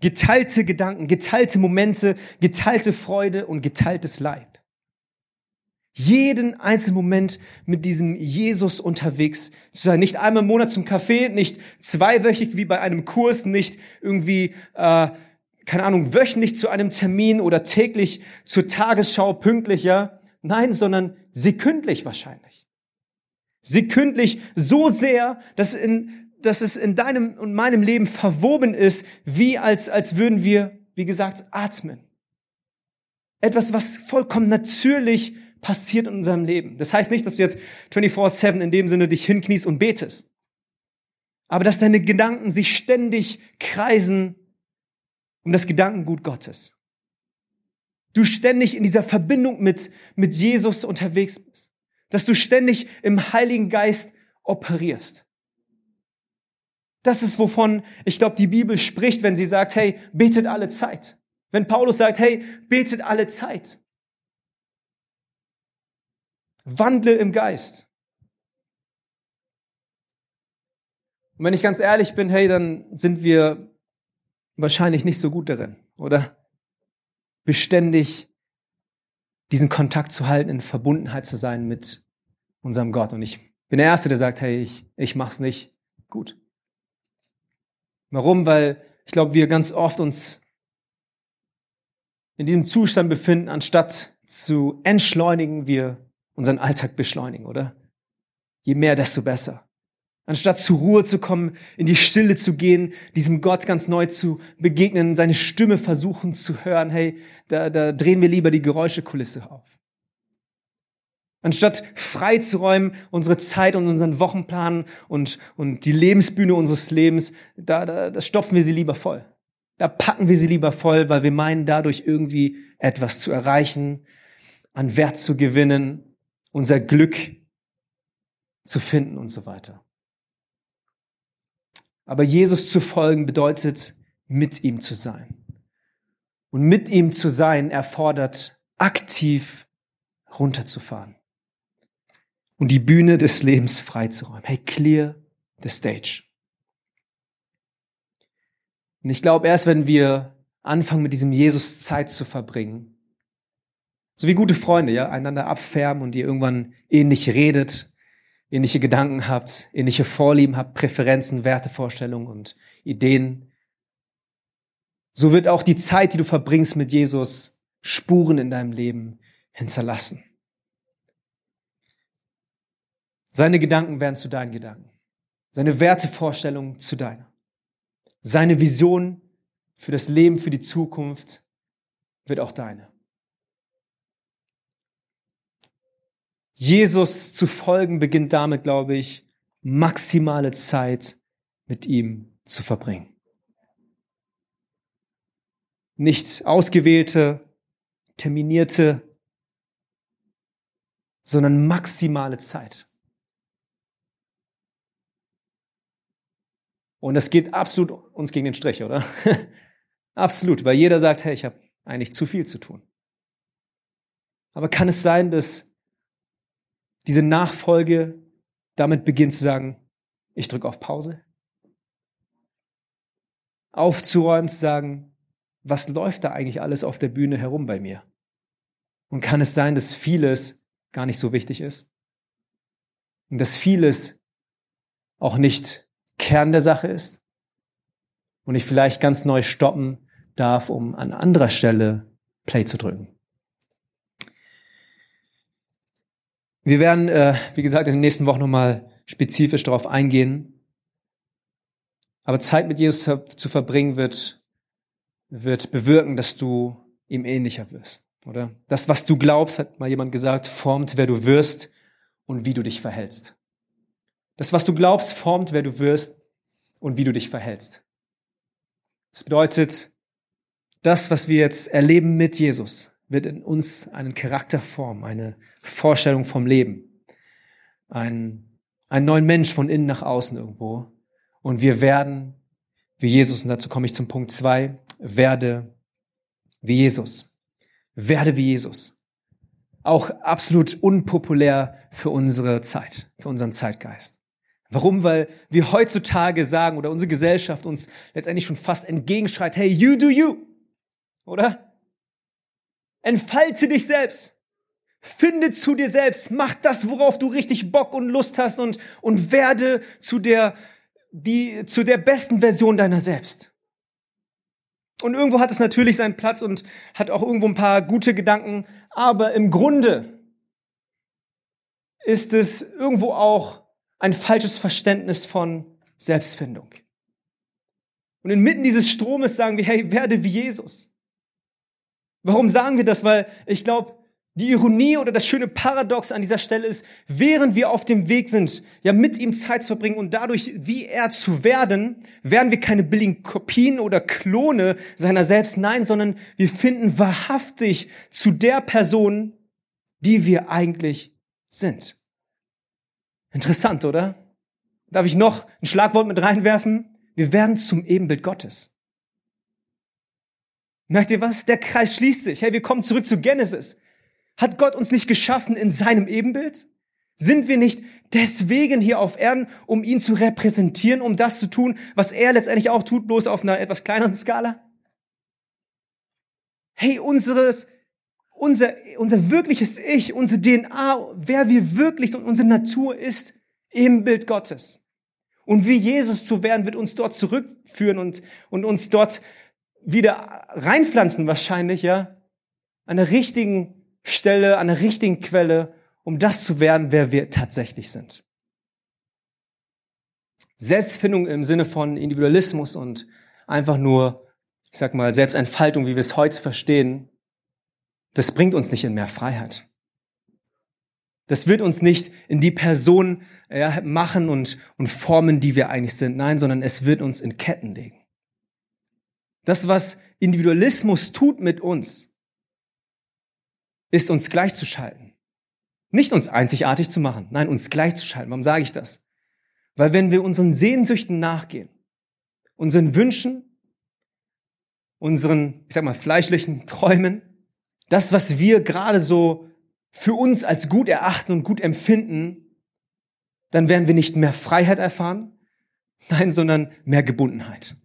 geteilte Gedanken, geteilte Momente, geteilte Freude und geteiltes Leid. Jeden einzelnen Moment mit diesem Jesus unterwegs zu sein. Nicht einmal im Monat zum Café, nicht zweiwöchig wie bei einem Kurs, nicht irgendwie, äh, keine Ahnung, wöchentlich zu einem Termin oder täglich zur Tagesschau pünktlich, ja. Nein, sondern sekündlich wahrscheinlich. Sekündlich so sehr, dass, in, dass es in deinem und meinem Leben verwoben ist, wie als, als würden wir, wie gesagt, atmen. Etwas, was vollkommen natürlich passiert in unserem Leben. Das heißt nicht, dass du jetzt 24-7 in dem Sinne dich hinkniest und betest. Aber dass deine Gedanken sich ständig kreisen um das Gedankengut Gottes. Du ständig in dieser Verbindung mit, mit Jesus unterwegs bist. Dass du ständig im Heiligen Geist operierst. Das ist, wovon ich glaube, die Bibel spricht, wenn sie sagt, hey, betet alle Zeit. Wenn Paulus sagt, hey, betet alle Zeit. Wandle im Geist. Und wenn ich ganz ehrlich bin, hey, dann sind wir wahrscheinlich nicht so gut darin, oder? Beständig diesen Kontakt zu halten, in Verbundenheit zu sein mit unserem Gott. Und ich bin der Erste, der sagt, hey, ich, ich mach's nicht gut. Warum? Weil ich glaube, wir ganz oft uns in diesem Zustand befinden, anstatt zu entschleunigen, wir unseren Alltag beschleunigen, oder? Je mehr, desto besser. Anstatt zur Ruhe zu kommen, in die Stille zu gehen, diesem Gott ganz neu zu begegnen, seine Stimme versuchen zu hören, hey, da, da drehen wir lieber die Geräuschekulisse auf. Anstatt freizuräumen, unsere Zeit und unseren Wochenplan und, und die Lebensbühne unseres Lebens, da, da, da stopfen wir sie lieber voll. Da packen wir sie lieber voll, weil wir meinen, dadurch irgendwie etwas zu erreichen, an Wert zu gewinnen, unser Glück zu finden und so weiter. Aber Jesus zu folgen bedeutet, mit ihm zu sein. Und mit ihm zu sein erfordert, aktiv runterzufahren und die Bühne des Lebens freizuräumen. Hey, clear the stage. Und ich glaube, erst wenn wir anfangen, mit diesem Jesus Zeit zu verbringen, so wie gute Freunde, ja, einander abfärben und ihr irgendwann ähnlich redet, ähnliche Gedanken habt, ähnliche Vorlieben habt, Präferenzen, Wertevorstellungen und Ideen. So wird auch die Zeit, die du verbringst mit Jesus, Spuren in deinem Leben hinterlassen. Seine Gedanken werden zu deinen Gedanken. Seine Wertevorstellungen zu deiner. Seine Vision für das Leben, für die Zukunft wird auch deine. Jesus zu folgen beginnt damit, glaube ich, maximale Zeit mit ihm zu verbringen. Nicht ausgewählte, terminierte, sondern maximale Zeit. Und das geht absolut uns gegen den Strich, oder? absolut, weil jeder sagt, hey, ich habe eigentlich zu viel zu tun. Aber kann es sein, dass diese Nachfolge damit beginnt zu sagen, ich drücke auf Pause. Aufzuräumen, zu sagen, was läuft da eigentlich alles auf der Bühne herum bei mir? Und kann es sein, dass vieles gar nicht so wichtig ist? Und dass vieles auch nicht Kern der Sache ist? Und ich vielleicht ganz neu stoppen darf, um an anderer Stelle Play zu drücken. Wir werden, äh, wie gesagt, in den nächsten Wochen nochmal spezifisch darauf eingehen. Aber Zeit mit Jesus zu verbringen wird, wird bewirken, dass du ihm ähnlicher wirst, oder? Das, was du glaubst, hat mal jemand gesagt, formt, wer du wirst und wie du dich verhältst. Das, was du glaubst, formt, wer du wirst und wie du dich verhältst. Das bedeutet, das, was wir jetzt erleben mit Jesus, wird in uns einen Charakter formen, eine Vorstellung vom Leben, ein, einen neuen Mensch von innen nach außen irgendwo. Und wir werden wie Jesus, und dazu komme ich zum Punkt zwei, werde wie Jesus. Werde wie Jesus. Auch absolut unpopulär für unsere Zeit, für unseren Zeitgeist. Warum? Weil wir heutzutage sagen oder unsere Gesellschaft uns letztendlich schon fast entgegenschreit, hey, you do you. Oder? Entfalte dich selbst. Finde zu dir selbst. Mach das, worauf du richtig Bock und Lust hast und, und werde zu der, die, zu der besten Version deiner selbst. Und irgendwo hat es natürlich seinen Platz und hat auch irgendwo ein paar gute Gedanken, aber im Grunde ist es irgendwo auch ein falsches Verständnis von Selbstfindung. Und inmitten dieses Stromes sagen wir, hey, werde wie Jesus. Warum sagen wir das? Weil ich glaube, die Ironie oder das schöne Paradox an dieser Stelle ist, während wir auf dem Weg sind, ja mit ihm Zeit zu verbringen und dadurch wie er zu werden, werden wir keine billigen Kopien oder Klone seiner selbst, nein, sondern wir finden wahrhaftig zu der Person, die wir eigentlich sind. Interessant, oder? Darf ich noch ein Schlagwort mit reinwerfen? Wir werden zum Ebenbild Gottes. Merkt ihr was? Der Kreis schließt sich. Hey, wir kommen zurück zu Genesis. Hat Gott uns nicht geschaffen in seinem Ebenbild? Sind wir nicht deswegen hier auf Erden, um ihn zu repräsentieren, um das zu tun, was er letztendlich auch tut, bloß auf einer etwas kleineren Skala? Hey, unseres, unser, unser wirkliches Ich, unsere DNA, wer wir wirklich sind, unsere Natur ist Ebenbild Gottes. Und wie Jesus zu werden, wird uns dort zurückführen und, und uns dort wieder reinpflanzen wahrscheinlich, ja, an der richtigen Stelle, an der richtigen Quelle, um das zu werden, wer wir tatsächlich sind. Selbstfindung im Sinne von Individualismus und einfach nur, ich sag mal, Selbstentfaltung, wie wir es heute verstehen, das bringt uns nicht in mehr Freiheit. Das wird uns nicht in die Person ja, machen und, und formen, die wir eigentlich sind. Nein, sondern es wird uns in Ketten legen. Das, was Individualismus tut mit uns, ist uns gleichzuschalten. Nicht uns einzigartig zu machen, nein, uns gleichzuschalten. Warum sage ich das? Weil wenn wir unseren Sehnsüchten nachgehen, unseren Wünschen, unseren, ich sag mal, fleischlichen Träumen, das, was wir gerade so für uns als gut erachten und gut empfinden, dann werden wir nicht mehr Freiheit erfahren, nein, sondern mehr Gebundenheit.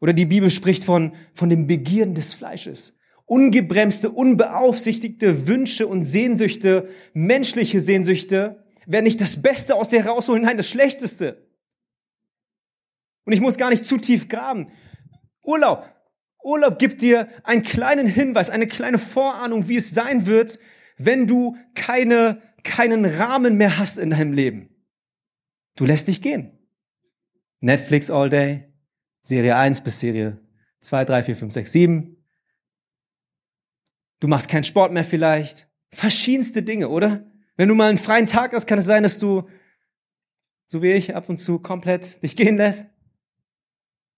Oder die Bibel spricht von, von dem Begierden des Fleisches. Ungebremste, unbeaufsichtigte Wünsche und Sehnsüchte, menschliche Sehnsüchte, werden nicht das Beste aus dir rausholen, nein, das Schlechteste. Und ich muss gar nicht zu tief graben. Urlaub. Urlaub gibt dir einen kleinen Hinweis, eine kleine Vorahnung, wie es sein wird, wenn du keine, keinen Rahmen mehr hast in deinem Leben. Du lässt dich gehen. Netflix all day, Serie 1 bis Serie 2, 3, 4, 5, 6, 7. Du machst keinen Sport mehr vielleicht. Verschiedenste Dinge, oder? Wenn du mal einen freien Tag hast, kann es sein, dass du, so wie ich, ab und zu komplett dich gehen lässt.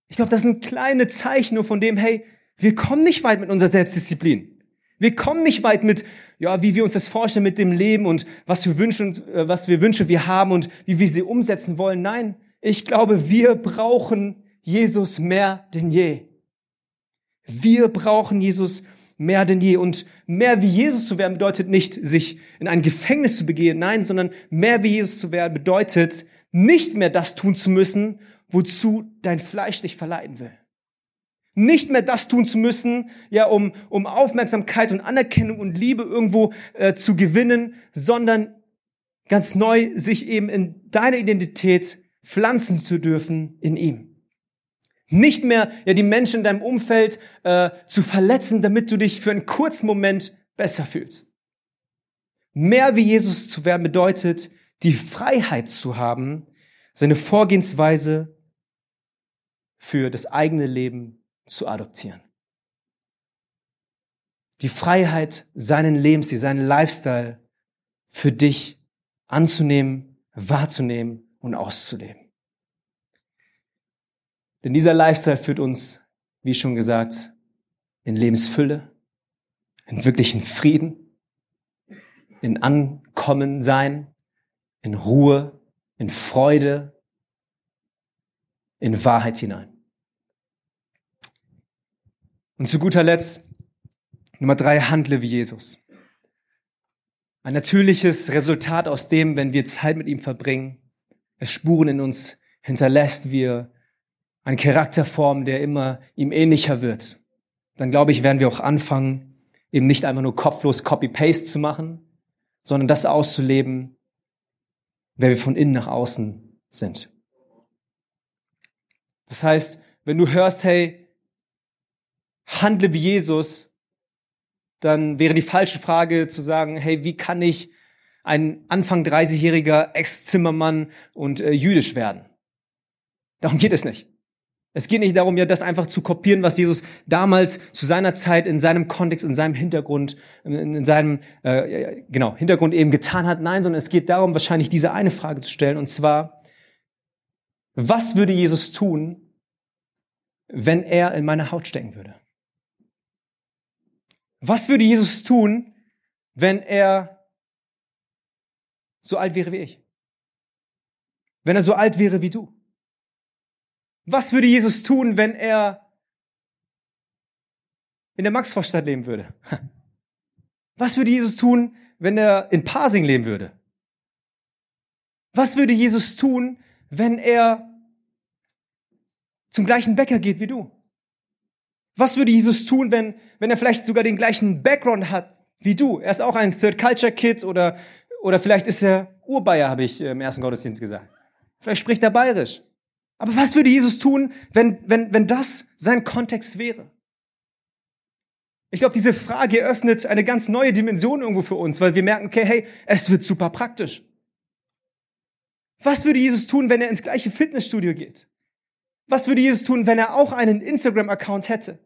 Ich glaube, das sind kleine Zeichen nur von dem, hey, wir kommen nicht weit mit unserer Selbstdisziplin. Wir kommen nicht weit mit, ja, wie wir uns das vorstellen mit dem Leben und was wir wünschen, äh, was wir Wünsche wir haben und wie wir sie umsetzen wollen. Nein, ich glaube, wir brauchen Jesus mehr denn je. Wir brauchen Jesus mehr denn je. Und mehr wie Jesus zu werden bedeutet nicht, sich in ein Gefängnis zu begehen, nein, sondern mehr wie Jesus zu werden bedeutet, nicht mehr das tun zu müssen, wozu dein Fleisch dich verleiten will. Nicht mehr das tun zu müssen, ja, um, um Aufmerksamkeit und Anerkennung und Liebe irgendwo äh, zu gewinnen, sondern ganz neu sich eben in deine Identität pflanzen zu dürfen in ihm. Nicht mehr ja, die Menschen in deinem Umfeld äh, zu verletzen, damit du dich für einen kurzen Moment besser fühlst. Mehr wie Jesus zu werden bedeutet, die Freiheit zu haben, seine Vorgehensweise für das eigene Leben zu adoptieren. Die Freiheit, seinen Lebensstil, seinen Lifestyle für dich anzunehmen, wahrzunehmen und auszuleben. Denn dieser Lifestyle führt uns, wie schon gesagt, in Lebensfülle, in wirklichen Frieden, in Ankommen sein, in Ruhe, in Freude, in Wahrheit hinein. Und zu guter Letzt, Nummer drei, handle wie Jesus. Ein natürliches Resultat aus dem, wenn wir Zeit mit ihm verbringen, er Spuren in uns hinterlässt, wir einen Charakter formen, der immer ihm ähnlicher wird, dann glaube ich, werden wir auch anfangen, eben nicht einfach nur kopflos Copy-Paste zu machen, sondern das auszuleben, wer wir von innen nach außen sind. Das heißt, wenn du hörst, hey, handle wie Jesus, dann wäre die falsche Frage zu sagen, hey, wie kann ich ein Anfang 30-jähriger Ex-Zimmermann und äh, jüdisch werden? Darum geht es nicht. Es geht nicht darum, ja, das einfach zu kopieren, was Jesus damals zu seiner Zeit in seinem Kontext, in seinem Hintergrund, in, in seinem äh, genau Hintergrund eben getan hat. Nein, sondern es geht darum, wahrscheinlich diese eine Frage zu stellen, und zwar: Was würde Jesus tun, wenn er in meine Haut stecken würde? Was würde Jesus tun, wenn er so alt wäre wie ich? Wenn er so alt wäre wie du? Was würde Jesus tun, wenn er in der Maxvorstadt leben würde? Was würde Jesus tun, wenn er in Pasing leben würde? Was würde Jesus tun, wenn er zum gleichen Bäcker geht wie du? Was würde Jesus tun, wenn, wenn er vielleicht sogar den gleichen Background hat wie du? Er ist auch ein Third Culture Kid oder, oder vielleicht ist er Urbayer, habe ich im ersten Gottesdienst gesagt. Vielleicht spricht er bayerisch. Aber was würde Jesus tun, wenn, wenn, wenn das sein Kontext wäre? Ich glaube, diese Frage eröffnet eine ganz neue Dimension irgendwo für uns, weil wir merken, okay, hey, es wird super praktisch. Was würde Jesus tun, wenn er ins gleiche Fitnessstudio geht? Was würde Jesus tun, wenn er auch einen Instagram-Account hätte?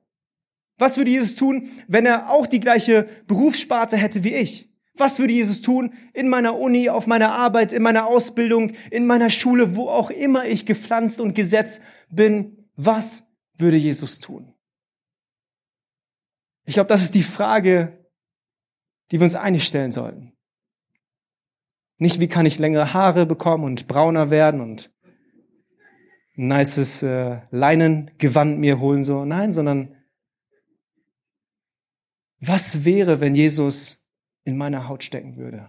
Was würde Jesus tun, wenn er auch die gleiche Berufssparte hätte wie ich? Was würde Jesus tun in meiner Uni, auf meiner Arbeit, in meiner Ausbildung, in meiner Schule, wo auch immer ich gepflanzt und gesetzt bin? Was würde Jesus tun? Ich glaube, das ist die Frage, die wir uns einig stellen sollten. Nicht, wie kann ich längere Haare bekommen und brauner werden und ein nices äh, Leinengewand mir holen, so. Nein, sondern was wäre, wenn Jesus in meiner Haut stecken würde?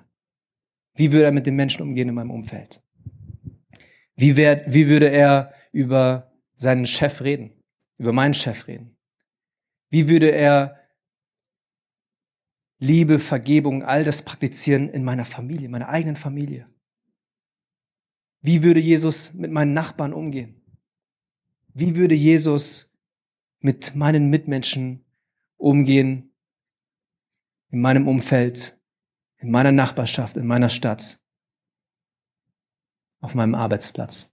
Wie würde er mit den Menschen umgehen in meinem Umfeld? Wie, wär, wie würde er über seinen Chef reden? Über meinen Chef reden? Wie würde er Liebe, Vergebung, all das praktizieren in meiner Familie, meiner eigenen Familie? Wie würde Jesus mit meinen Nachbarn umgehen? Wie würde Jesus mit meinen Mitmenschen umgehen in meinem Umfeld, in meiner Nachbarschaft, in meiner Stadt, auf meinem Arbeitsplatz.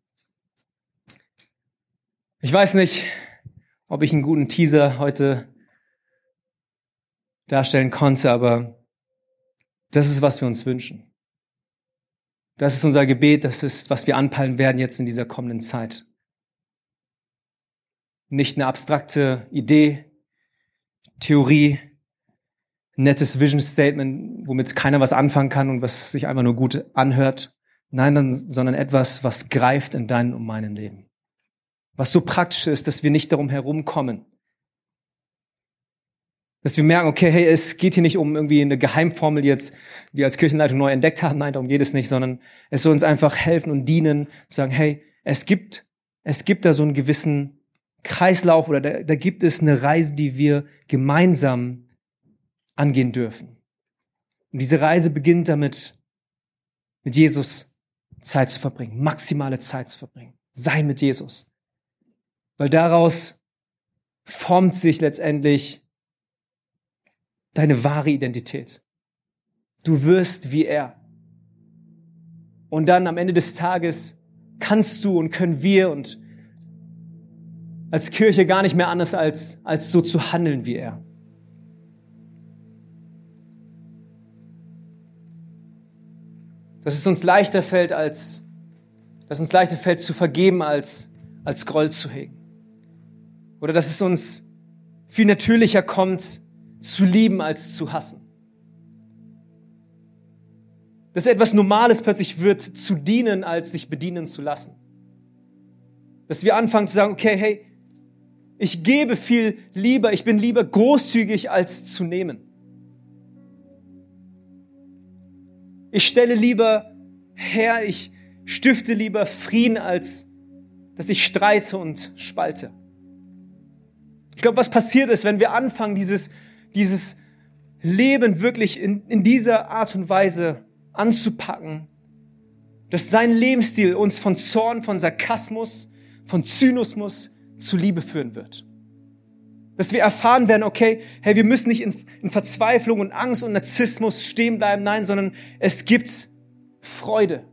Ich weiß nicht, ob ich einen guten Teaser heute darstellen konnte, aber das ist, was wir uns wünschen. Das ist unser Gebet, das ist, was wir anpeilen werden jetzt in dieser kommenden Zeit. Nicht eine abstrakte Idee, Theorie, nettes Vision Statement, womit keiner was anfangen kann und was sich einfach nur gut anhört. Nein, dann, sondern etwas, was greift in deinem und meinem Leben. Was so praktisch ist, dass wir nicht darum herumkommen. Dass wir merken, okay, hey, es geht hier nicht um irgendwie eine Geheimformel jetzt, die wir als Kirchenleitung neu entdeckt haben. Nein, darum geht es nicht, sondern es soll uns einfach helfen und dienen, sagen, hey, es gibt, es gibt da so einen gewissen Kreislauf oder da, da gibt es eine Reise, die wir gemeinsam angehen dürfen. Und diese Reise beginnt damit, mit Jesus Zeit zu verbringen, maximale Zeit zu verbringen. Sei mit Jesus. Weil daraus formt sich letztendlich deine wahre Identität. Du wirst wie er. Und dann am Ende des Tages kannst du und können wir und als Kirche gar nicht mehr anders als, als so zu handeln wie er. Dass es uns leichter fällt, als, dass uns leichter fällt zu vergeben, als, als Groll zu hegen. Oder dass es uns viel natürlicher kommt, zu lieben als zu hassen. Dass etwas Normales plötzlich wird, zu dienen, als sich bedienen zu lassen. Dass wir anfangen zu sagen, okay, hey, ich gebe viel lieber, ich bin lieber großzügig als zu nehmen. Ich stelle lieber her, ich stifte lieber Frieden, als dass ich streite und spalte. Ich glaube, was passiert ist, wenn wir anfangen, dieses, dieses Leben wirklich in, in dieser Art und Weise anzupacken, dass sein Lebensstil uns von Zorn, von Sarkasmus, von Zynismus zu Liebe führen wird. Dass wir erfahren werden, okay, hey, wir müssen nicht in, in Verzweiflung und Angst und Narzissmus stehen bleiben, nein, sondern es gibt Freude.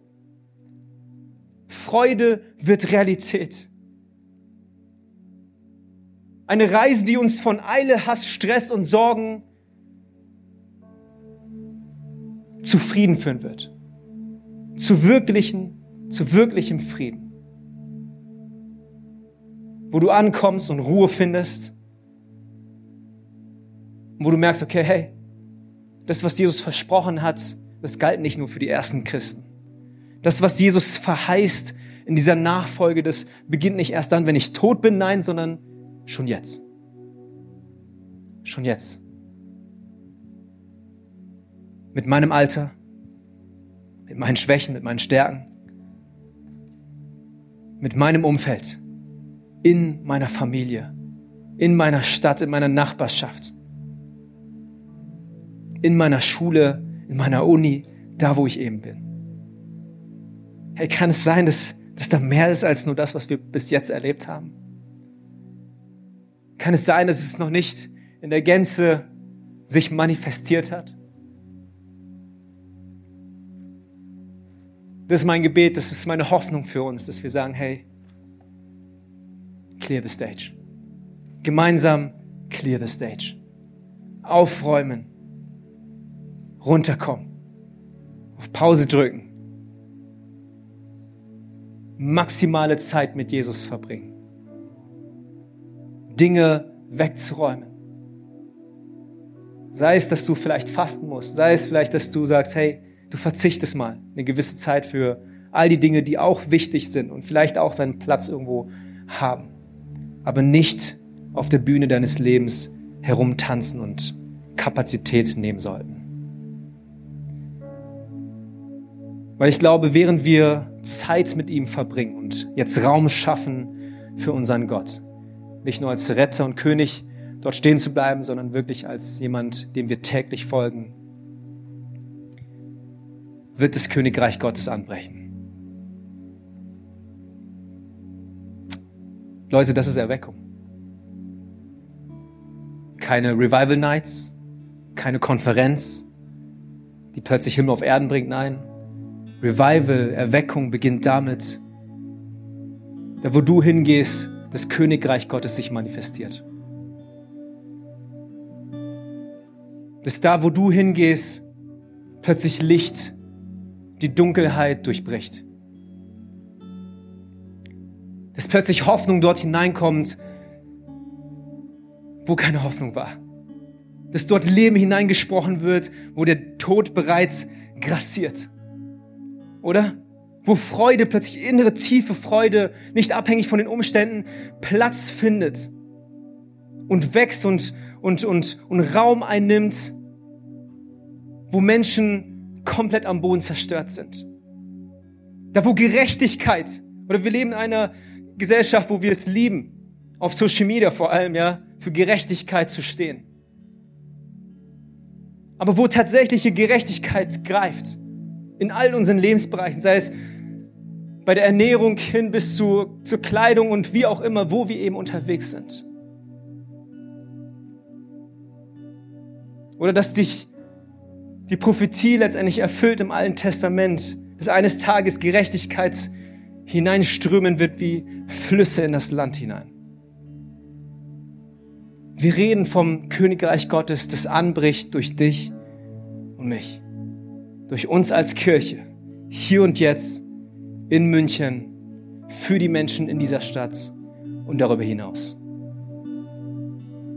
Freude wird Realität. Eine Reise, die uns von Eile, Hass, Stress und Sorgen zu Frieden führen wird. Zu wirklichen, zu wirklichem Frieden. Wo du ankommst und Ruhe findest wo du merkst, okay, hey, das, was Jesus versprochen hat, das galt nicht nur für die ersten Christen. Das, was Jesus verheißt in dieser Nachfolge, das beginnt nicht erst dann, wenn ich tot bin, nein, sondern schon jetzt. Schon jetzt. Mit meinem Alter, mit meinen Schwächen, mit meinen Stärken, mit meinem Umfeld, in meiner Familie, in meiner Stadt, in meiner Nachbarschaft in meiner Schule, in meiner Uni, da wo ich eben bin. Hey, kann es sein, dass, dass da mehr ist als nur das, was wir bis jetzt erlebt haben? Kann es sein, dass es noch nicht in der Gänze sich manifestiert hat? Das ist mein Gebet, das ist meine Hoffnung für uns, dass wir sagen, hey, clear the stage. Gemeinsam clear the stage. Aufräumen runterkommen, auf Pause drücken, maximale Zeit mit Jesus verbringen, Dinge wegzuräumen. Sei es, dass du vielleicht fasten musst, sei es vielleicht, dass du sagst, hey, du verzichtest mal eine gewisse Zeit für all die Dinge, die auch wichtig sind und vielleicht auch seinen Platz irgendwo haben, aber nicht auf der Bühne deines Lebens herumtanzen und Kapazität nehmen sollten. Weil ich glaube, während wir Zeit mit ihm verbringen und jetzt Raum schaffen für unseren Gott, nicht nur als Retter und König dort stehen zu bleiben, sondern wirklich als jemand, dem wir täglich folgen, wird das Königreich Gottes anbrechen. Leute, das ist Erweckung. Keine Revival Nights, keine Konferenz, die plötzlich Himmel auf Erden bringt, nein. Revival, Erweckung beginnt damit, da wo du hingehst, das Königreich Gottes sich manifestiert. Dass da, wo du hingehst, plötzlich Licht die Dunkelheit durchbricht. Dass plötzlich Hoffnung dort hineinkommt, wo keine Hoffnung war. Dass dort Leben hineingesprochen wird, wo der Tod bereits grassiert oder? Wo Freude, plötzlich innere, tiefe Freude, nicht abhängig von den Umständen, Platz findet und wächst und, und, und, und Raum einnimmt, wo Menschen komplett am Boden zerstört sind. Da, wo Gerechtigkeit, oder wir leben in einer Gesellschaft, wo wir es lieben, auf Social Media vor allem, ja, für Gerechtigkeit zu stehen. Aber wo tatsächliche Gerechtigkeit greift, in all unseren Lebensbereichen, sei es bei der Ernährung hin bis zu, zur Kleidung und wie auch immer, wo wir eben unterwegs sind. Oder dass dich die Prophetie letztendlich erfüllt im Alten Testament, dass eines Tages Gerechtigkeit hineinströmen wird wie Flüsse in das Land hinein. Wir reden vom Königreich Gottes, das anbricht durch dich und mich durch uns als Kirche, hier und jetzt in München, für die Menschen in dieser Stadt und darüber hinaus.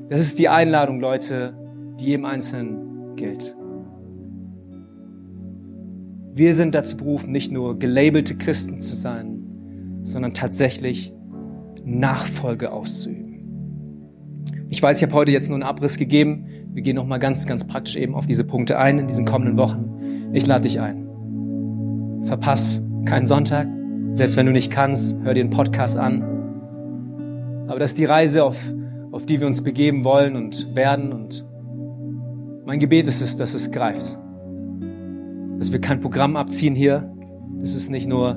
Das ist die Einladung, Leute, die jedem Einzelnen gilt. Wir sind dazu berufen, nicht nur gelabelte Christen zu sein, sondern tatsächlich Nachfolge auszuüben. Ich weiß, ich habe heute jetzt nur einen Abriss gegeben. Wir gehen nochmal ganz, ganz praktisch eben auf diese Punkte ein in diesen kommenden Wochen. Ich lade dich ein. Verpass keinen Sonntag. Selbst wenn du nicht kannst, hör dir einen Podcast an. Aber das ist die Reise, auf, auf die wir uns begeben wollen und werden. Und mein Gebet ist es, dass es greift. Dass wir kein Programm abziehen hier. Dass es nicht nur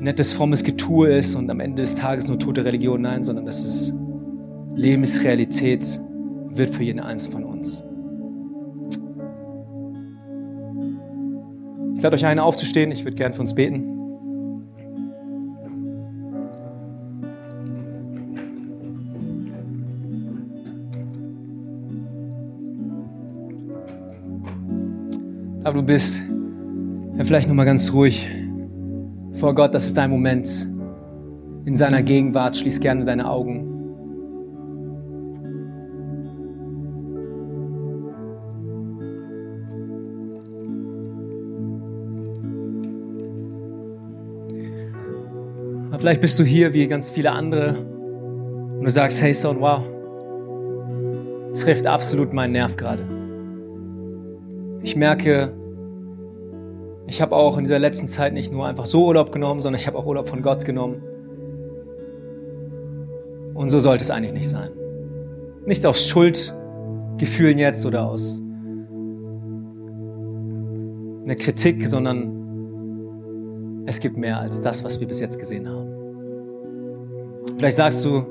nettes, frommes Getue ist und am Ende des Tages nur tote Religion. Nein, sondern dass es Lebensrealität wird für jeden Einzelnen von uns. Lade euch ein, aufzustehen. Ich würde gern für uns beten. Aber du bist ja, vielleicht noch mal ganz ruhig vor Gott. Das ist dein Moment in seiner Gegenwart. Schließ gerne deine Augen. Vielleicht bist du hier wie ganz viele andere und du sagst, hey Son, wow, trifft absolut meinen Nerv gerade. Ich merke, ich habe auch in dieser letzten Zeit nicht nur einfach so Urlaub genommen, sondern ich habe auch Urlaub von Gott genommen. Und so sollte es eigentlich nicht sein. Nicht aus Schuldgefühlen jetzt oder aus einer Kritik, sondern es gibt mehr als das, was wir bis jetzt gesehen haben. Vielleicht sagst du,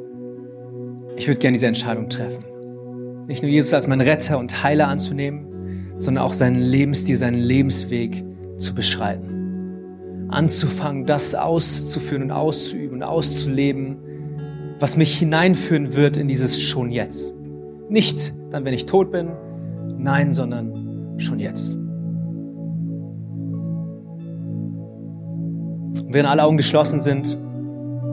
ich würde gerne diese Entscheidung treffen. Nicht nur Jesus als meinen Retter und Heiler anzunehmen, sondern auch seinen Lebensstil, seinen Lebensweg zu beschreiten. Anzufangen, das auszuführen und auszuüben und auszuleben, was mich hineinführen wird in dieses schon jetzt. Nicht dann, wenn ich tot bin, nein, sondern schon jetzt. während alle Augen geschlossen sind,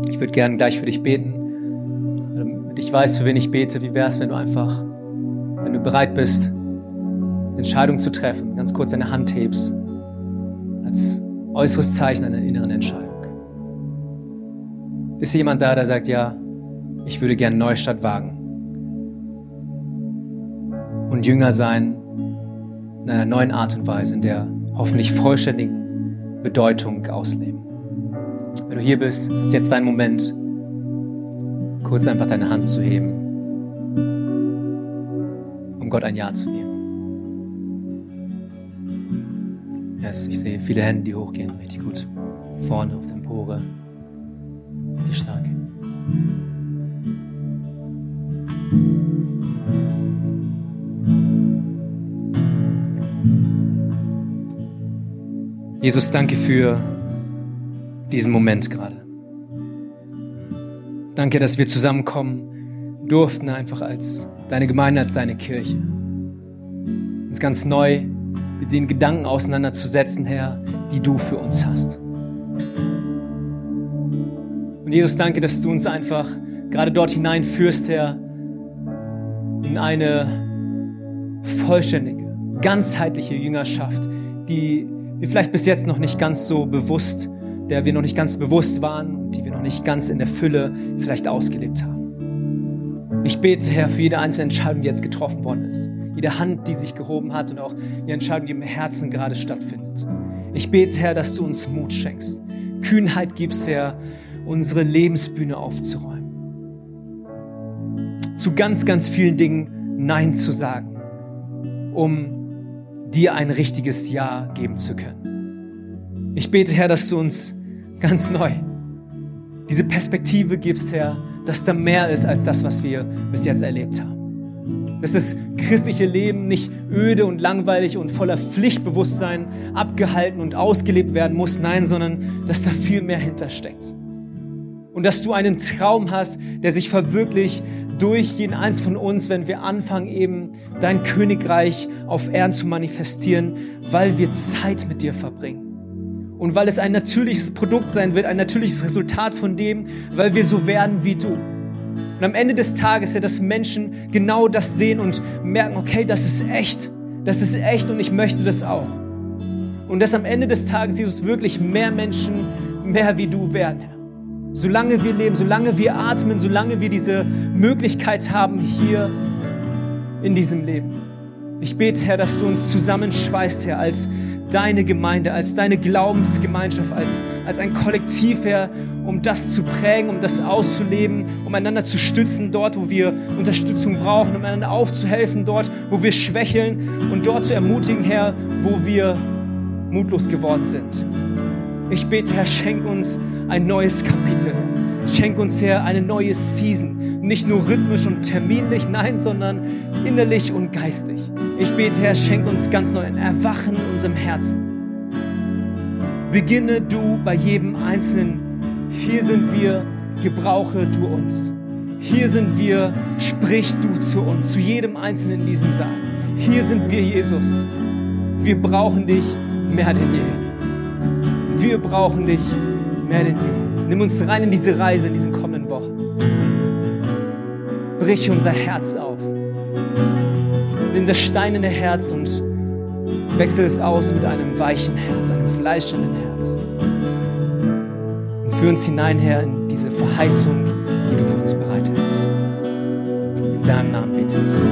ich würde gerne gleich für dich beten, damit ich weiß, für wen ich bete. Wie wäre es, wenn du einfach, wenn du bereit bist, eine Entscheidung zu treffen, ganz kurz deine Hand hebst, als äußeres Zeichen einer inneren Entscheidung. Ist hier jemand da, der sagt, ja, ich würde gerne Neustadt wagen und Jünger sein in einer neuen Art und Weise, in der hoffentlich vollständigen Bedeutung ausleben. Wenn du hier bist, ist es jetzt dein Moment, kurz einfach deine Hand zu heben, um Gott ein Ja zu geben. Yes, ich sehe viele Hände, die hochgehen, richtig gut. Vorne auf der Empore, richtig stark. Jesus, danke für diesen Moment gerade. Danke, dass wir zusammenkommen durften, einfach als deine Gemeinde, als deine Kirche. Uns ganz neu mit den Gedanken auseinanderzusetzen, Herr, die du für uns hast. Und Jesus, danke, dass du uns einfach gerade dort hineinführst, Herr, in eine vollständige, ganzheitliche Jüngerschaft, die wir vielleicht bis jetzt noch nicht ganz so bewusst der wir noch nicht ganz bewusst waren und die wir noch nicht ganz in der Fülle vielleicht ausgelebt haben. Ich bete, Herr, für jede einzelne Entscheidung, die jetzt getroffen worden ist. Jede Hand, die sich gehoben hat und auch die Entscheidung, die im Herzen gerade stattfindet. Ich bete, Herr, dass du uns Mut schenkst. Kühnheit gibst, Herr, unsere Lebensbühne aufzuräumen. Zu ganz, ganz vielen Dingen Nein zu sagen, um dir ein richtiges Ja geben zu können. Ich bete, Herr, dass du uns ganz neu diese Perspektive gibst, Herr, dass da mehr ist als das, was wir bis jetzt erlebt haben. Dass das christliche Leben nicht öde und langweilig und voller Pflichtbewusstsein abgehalten und ausgelebt werden muss, nein, sondern dass da viel mehr hintersteckt. Und dass du einen Traum hast, der sich verwirklicht durch jeden eins von uns, wenn wir anfangen, eben dein Königreich auf Erden zu manifestieren, weil wir Zeit mit dir verbringen. Und weil es ein natürliches Produkt sein wird, ein natürliches Resultat von dem, weil wir so werden wie du. Und am Ende des Tages, Herr, dass Menschen genau das sehen und merken, okay, das ist echt. Das ist echt und ich möchte das auch. Und dass am Ende des Tages, Jesus, wirklich mehr Menschen mehr wie du werden, Herr. Solange wir leben, solange wir atmen, solange wir diese Möglichkeit haben hier in diesem Leben. Ich bete, Herr, dass du uns zusammenschweißt, Herr, als deine Gemeinde, als deine Glaubensgemeinschaft, als, als ein Kollektiv, Herr, um das zu prägen, um das auszuleben, um einander zu stützen dort, wo wir Unterstützung brauchen, um einander aufzuhelfen dort, wo wir schwächeln und dort zu ermutigen, Herr, wo wir mutlos geworden sind. Ich bete, Herr, schenk uns ein neues Kapitel. Schenk uns, Herr, eine neue Season. Nicht nur rhythmisch und terminlich, nein, sondern innerlich und geistlich. Ich bete, Herr, schenk uns ganz neu ein Erwachen in unserem Herzen. Beginne du bei jedem Einzelnen. Hier sind wir, gebrauche du uns. Hier sind wir, sprich du zu uns, zu jedem Einzelnen in diesem Saal. Hier sind wir, Jesus. Wir brauchen dich mehr denn je. Wir brauchen dich mehr denn je. Nimm uns rein in diese Reise in diesen kommenden Wochen. Brich unser Herz auf. Nimm das steinerne Herz und wechsel es aus mit einem weichen Herz, einem fleischernen Herz. Und führ uns hinein, Herr, in diese Verheißung, die du für uns bereitet hast. In deinem Namen ich.